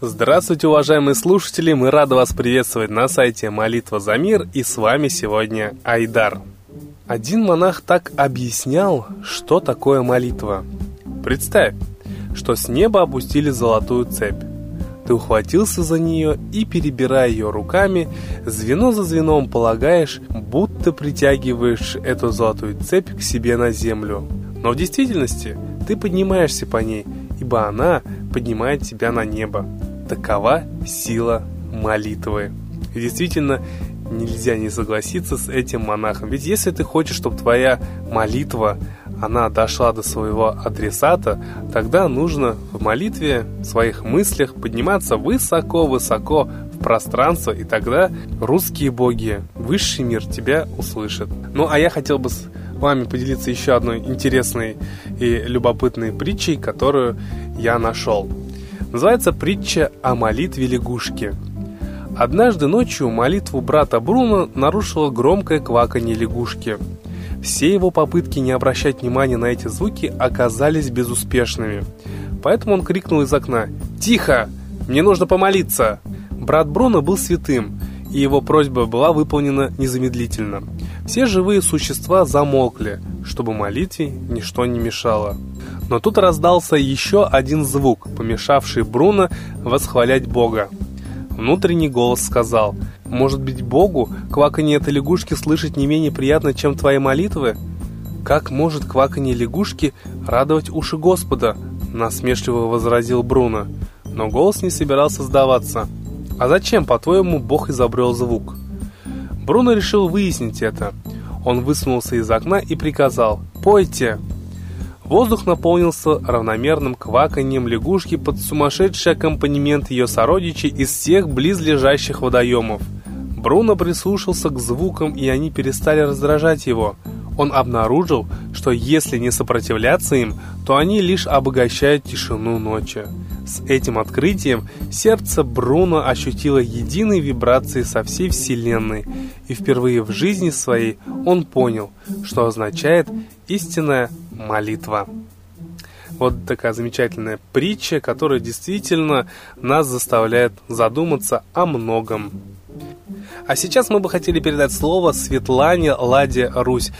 Здравствуйте, уважаемые слушатели! Мы рады вас приветствовать на сайте «Молитва за мир» и с вами сегодня Айдар. Один монах так объяснял, что такое молитва. Представь, что с неба опустили золотую цепь. Ты ухватился за нее и, перебирая ее руками, звено за звеном полагаешь, будто притягиваешь эту золотую цепь к себе на землю. Но в действительности ты поднимаешься по ней, ибо она поднимает тебя на небо. Такова сила молитвы. И действительно, нельзя не согласиться с этим монахом. Ведь если ты хочешь, чтобы твоя молитва, она дошла до своего адресата, тогда нужно в молитве, в своих мыслях подниматься высоко-высоко в пространство, и тогда русские боги, высший мир тебя услышат. Ну, а я хотел бы с вами поделиться еще одной интересной и любопытной притчей, которую я нашел. Называется притча о молитве лягушки. Однажды ночью молитву брата Бруно нарушило громкое кваканье лягушки. Все его попытки не обращать внимания на эти звуки оказались безуспешными. Поэтому он крикнул из окна «Тихо! Мне нужно помолиться!» Брат Бруно был святым, и его просьба была выполнена незамедлительно. Все живые существа замолкли, чтобы молитве ничто не мешало. Но тут раздался еще один звук, помешавший Бруно восхвалять Бога. Внутренний голос сказал, «Может быть, Богу кваканье этой лягушки слышать не менее приятно, чем твои молитвы?» «Как может кваканье лягушки радовать уши Господа?» насмешливо возразил Бруно. Но голос не собирался сдаваться. «А зачем, по-твоему, Бог изобрел звук?» Бруно решил выяснить это. Он высунулся из окна и приказал «Пойте!» Воздух наполнился равномерным кваканьем лягушки под сумасшедший аккомпанемент ее сородичей из всех близлежащих водоемов. Бруно прислушался к звукам, и они перестали раздражать его. Он обнаружил, что если не сопротивляться им, то они лишь обогащают тишину ночи. С этим открытием сердце Бруно ощутило единые вибрации со всей Вселенной, и впервые в жизни своей он понял, что означает истинная молитва. Вот такая замечательная притча, которая действительно нас заставляет задуматься о многом. А сейчас мы бы хотели передать слово Светлане Ладе Русь.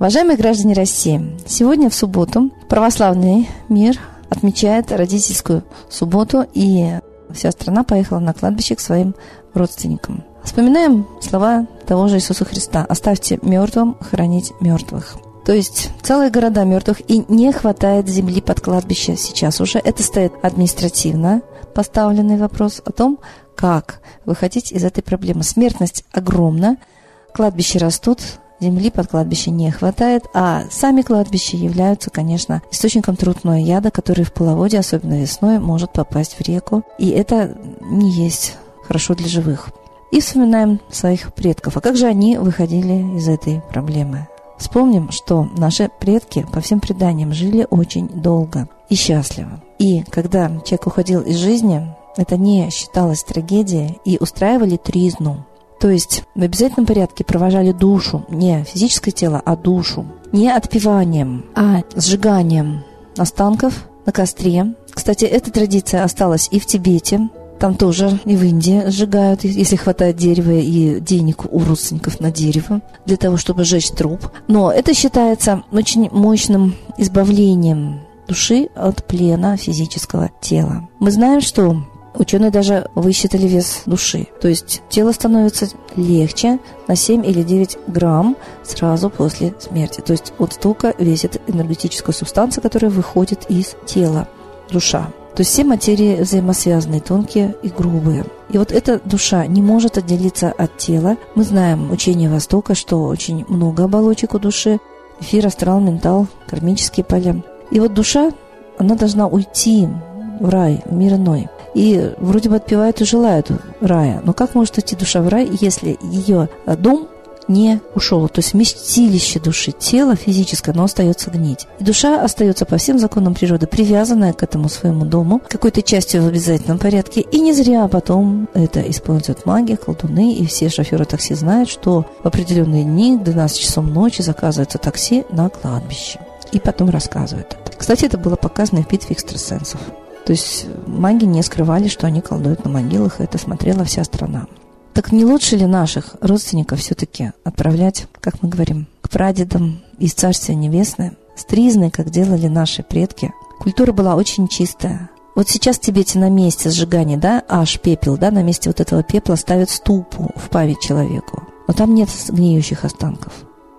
Уважаемые граждане России, сегодня в субботу православный мир отмечает родительскую субботу, и вся страна поехала на кладбище к своим родственникам. Вспоминаем слова того же Иисуса Христа «Оставьте мертвым хранить мертвых». То есть целые города мертвых, и не хватает земли под кладбище сейчас уже. Это стоит административно поставленный вопрос о том, как выходить из этой проблемы. Смертность огромна, кладбища растут, земли под кладбище не хватает, а сами кладбища являются, конечно, источником трутного яда, который в половоде, особенно весной, может попасть в реку. И это не есть хорошо для живых. И вспоминаем своих предков. А как же они выходили из этой проблемы? Вспомним, что наши предки, по всем преданиям, жили очень долго и счастливо. И когда человек уходил из жизни, это не считалось трагедией, и устраивали тризну, то есть в обязательном порядке провожали душу, не физическое тело, а душу. Не отпеванием, а сжиганием останков на костре. Кстати, эта традиция осталась и в Тибете, там тоже и в Индии сжигают, если хватает дерева и денег у родственников на дерево, для того, чтобы сжечь труп. Но это считается очень мощным избавлением души от плена физического тела. Мы знаем, что Ученые даже высчитали вес души. То есть тело становится легче на 7 или 9 грамм сразу после смерти. То есть вот столько весит энергетическая субстанция, которая выходит из тела, душа. То есть все материи взаимосвязаны, тонкие и грубые. И вот эта душа не может отделиться от тела. Мы знаем учение Востока, что очень много оболочек у души. Эфир, астрал, ментал, кармические поля. И вот душа, она должна уйти в рай, в мир иной и вроде бы отпевают и желают рая. Но как может идти душа в рай, если ее дом не ушел. То есть вместилище души, тело физическое, но остается гнить. И душа остается по всем законам природы, привязанная к этому своему дому, какой-то частью в обязательном порядке. И не зря потом это используют маги, колдуны, и все шоферы такси знают, что в определенные дни, 12 часов ночи, заказывается такси на кладбище. И потом рассказывают это. Кстати, это было показано в битве экстрасенсов. То есть маги не скрывали, что они колдуют на могилах, и это смотрела вся страна. Так не лучше ли наших родственников все-таки отправлять, как мы говорим, к прадедам из Царствия Небесное, стризны, как делали наши предки? Культура была очень чистая. Вот сейчас в Тибете на месте сжигания, да, аж пепел, да, на месте вот этого пепла ставят ступу в память человеку. Но там нет гниющих останков.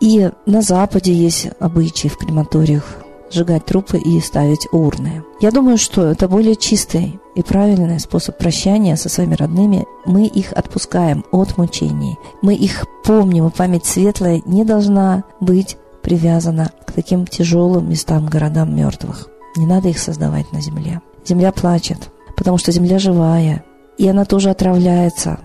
И на Западе есть обычаи в крематориях сжигать трупы и ставить урны. Я думаю, что это более чистый и правильный способ прощания со своими родными. Мы их отпускаем от мучений. Мы их помним, и память светлая не должна быть привязана к таким тяжелым местам, городам мертвых. Не надо их создавать на земле. Земля плачет, потому что земля живая, и она тоже отравляется.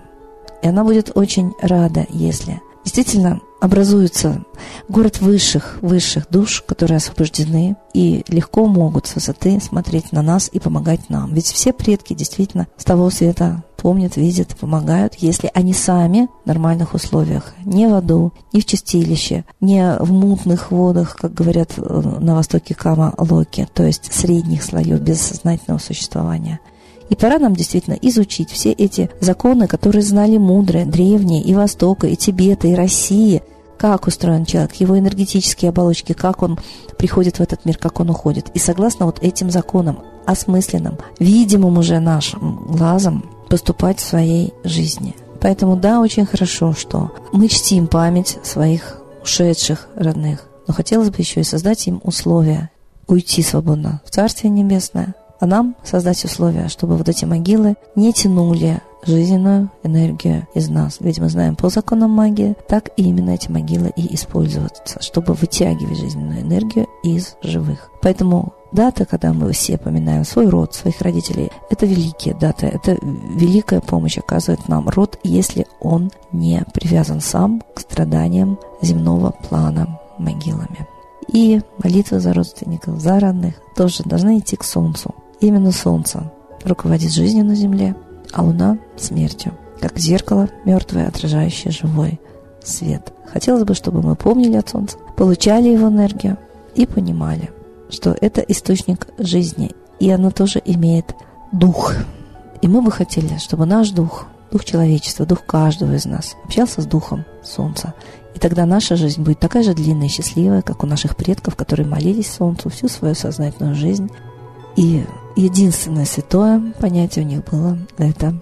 И она будет очень рада, если действительно образуется город высших, высших душ, которые освобождены и легко могут с высоты смотреть на нас и помогать нам. Ведь все предки действительно с того света помнят, видят, помогают, если они сами в нормальных условиях, не в аду, не в чистилище, не в мутных водах, как говорят э, на востоке Кама Локи, то есть средних слоев бессознательного существования – и пора нам действительно изучить все эти законы, которые знали мудрые, древние и Востока, и Тибета, и России, как устроен человек, его энергетические оболочки, как он приходит в этот мир, как он уходит. И согласно вот этим законам, осмысленным, видимым уже нашим глазом, поступать в своей жизни. Поэтому да, очень хорошо, что мы чтим память своих ушедших родных. Но хотелось бы еще и создать им условия уйти свободно в Царствие Небесное, а нам создать условия, чтобы вот эти могилы не тянули жизненную энергию из нас. Ведь мы знаем по законам магии, так и именно эти могилы и используются, чтобы вытягивать жизненную энергию из живых. Поэтому дата, когда мы все поминаем свой род, своих родителей, это великие даты, это великая помощь оказывает нам род, если он не привязан сам к страданиям земного плана могилами. И молитвы за родственников, за родных тоже должны идти к Солнцу. Именно Солнце руководит жизнью на Земле, а Луна – смертью, как зеркало мертвое, отражающее живой свет. Хотелось бы, чтобы мы помнили о Солнце, получали его энергию и понимали, что это источник жизни, и оно тоже имеет дух. И мы бы хотели, чтобы наш дух, дух человечества, дух каждого из нас общался с духом Солнца. И тогда наша жизнь будет такая же длинная и счастливая, как у наших предков, которые молились Солнцу всю свою сознательную жизнь и единственное святое понятие у них было – это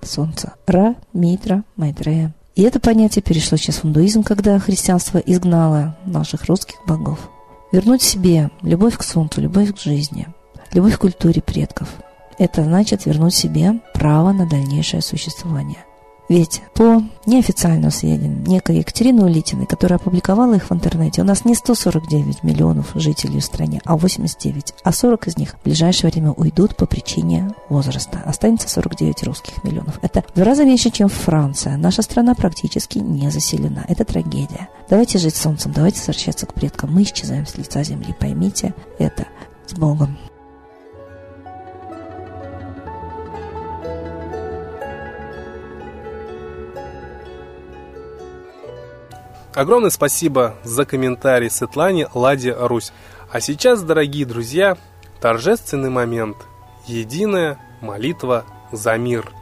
солнце. Ра, Митра, Майтрея. И это понятие перешло сейчас в индуизм, когда христианство изгнало наших русских богов. Вернуть себе любовь к солнцу, любовь к жизни, любовь к культуре предков – это значит вернуть себе право на дальнейшее существование – ведь по неофициальным сведениям некой Екатерины Улитиной, которая опубликовала их в интернете, у нас не 149 миллионов жителей в стране, а 89. А 40 из них в ближайшее время уйдут по причине возраста. Останется 49 русских миллионов. Это в два раза меньше, чем Франция. Наша страна практически не заселена. Это трагедия. Давайте жить солнцем, давайте возвращаться к предкам. Мы исчезаем с лица земли. Поймите это. С Богом. Огромное спасибо за комментарий Светлане Ладе Русь. А сейчас, дорогие друзья, торжественный момент. Единая молитва за мир –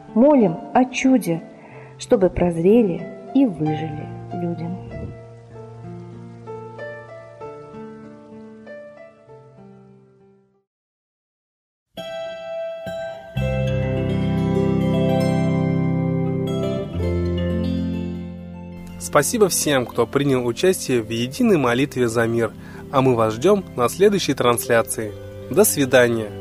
молим о чуде, чтобы прозрели и выжили людям. Спасибо всем, кто принял участие в единой молитве за мир, а мы вас ждем на следующей трансляции. До свидания!